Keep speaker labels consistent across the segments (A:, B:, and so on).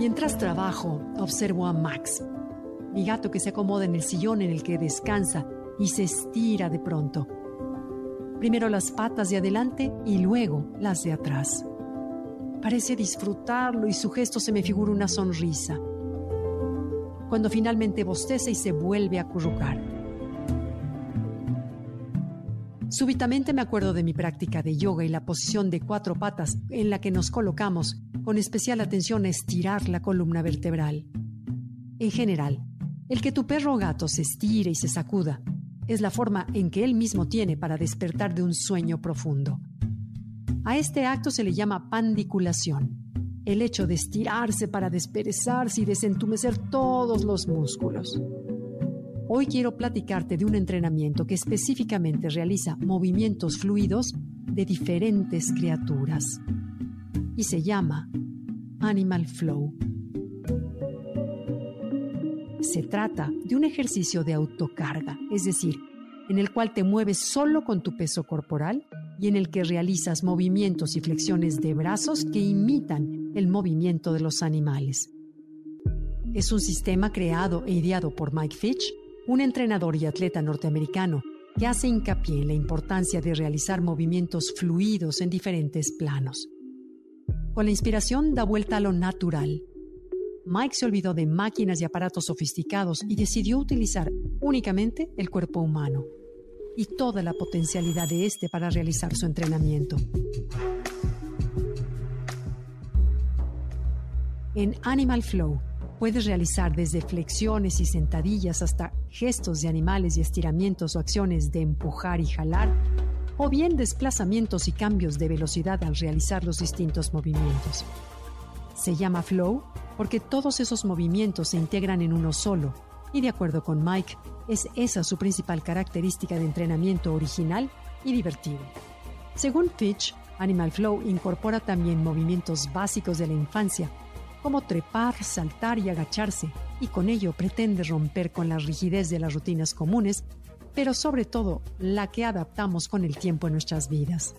A: Mientras trabajo, observo a Max, mi gato que se acomoda en el sillón en el que descansa y se estira de pronto. Primero las patas de adelante y luego las de atrás. Parece disfrutarlo y su gesto se me figura una sonrisa. Cuando finalmente bosteza y se vuelve a acurrucar. Súbitamente me acuerdo de mi práctica de yoga y la posición de cuatro patas en la que nos colocamos con especial atención a estirar la columna vertebral. En general, el que tu perro o gato se estire y se sacuda es la forma en que él mismo tiene para despertar de un sueño profundo. A este acto se le llama pandiculación, el hecho de estirarse para desperezarse y desentumecer todos los músculos. Hoy quiero platicarte de un entrenamiento que específicamente realiza movimientos fluidos de diferentes criaturas y se llama Animal Flow. Se trata de un ejercicio de autocarga, es decir, en el cual te mueves solo con tu peso corporal y en el que realizas movimientos y flexiones de brazos que imitan el movimiento de los animales. Es un sistema creado e ideado por Mike Fitch, un entrenador y atleta norteamericano que hace hincapié en la importancia de realizar movimientos fluidos en diferentes planos. Con la inspiración da vuelta a lo natural. Mike se olvidó de máquinas y aparatos sofisticados y decidió utilizar únicamente el cuerpo humano y toda la potencialidad de este para realizar su entrenamiento. En Animal Flow puedes realizar desde flexiones y sentadillas hasta gestos de animales y estiramientos o acciones de empujar y jalar o bien desplazamientos y cambios de velocidad al realizar los distintos movimientos. Se llama flow porque todos esos movimientos se integran en uno solo, y de acuerdo con Mike, es esa su principal característica de entrenamiento original y divertido. Según Fitch, Animal Flow incorpora también movimientos básicos de la infancia, como trepar, saltar y agacharse, y con ello pretende romper con la rigidez de las rutinas comunes pero sobre todo la que adaptamos con el tiempo en nuestras vidas.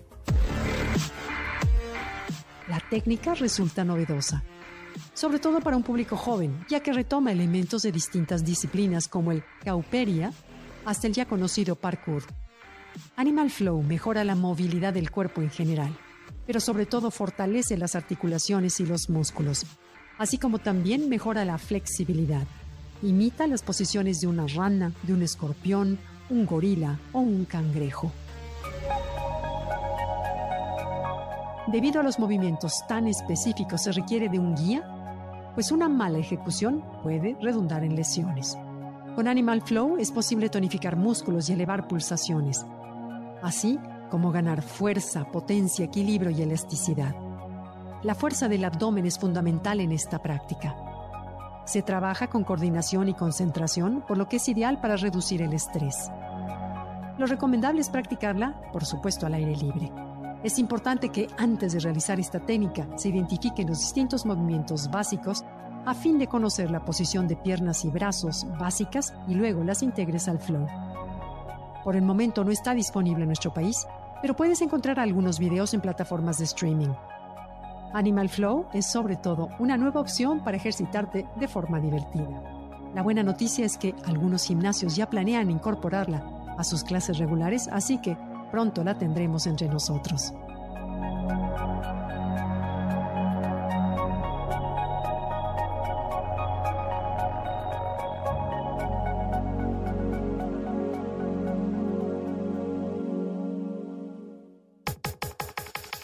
A: La técnica resulta novedosa, sobre todo para un público joven, ya que retoma elementos de distintas disciplinas como el cauperia hasta el ya conocido parkour. Animal Flow mejora la movilidad del cuerpo en general, pero sobre todo fortalece las articulaciones y los músculos, así como también mejora la flexibilidad. Imita las posiciones de una rana, de un escorpión un gorila o un cangrejo. Debido a los movimientos tan específicos se requiere de un guía, pues una mala ejecución puede redundar en lesiones. Con Animal Flow es posible tonificar músculos y elevar pulsaciones, así como ganar fuerza, potencia, equilibrio y elasticidad. La fuerza del abdomen es fundamental en esta práctica. Se trabaja con coordinación y concentración, por lo que es ideal para reducir el estrés. Lo recomendable es practicarla, por supuesto, al aire libre. Es importante que antes de realizar esta técnica se identifiquen los distintos movimientos básicos a fin de conocer la posición de piernas y brazos básicas y luego las integres al flow. Por el momento no está disponible en nuestro país, pero puedes encontrar algunos videos en plataformas de streaming. Animal Flow es sobre todo una nueva opción para ejercitarte de forma divertida. La buena noticia es que algunos gimnasios ya planean incorporarla a sus clases regulares, así que pronto la tendremos entre nosotros.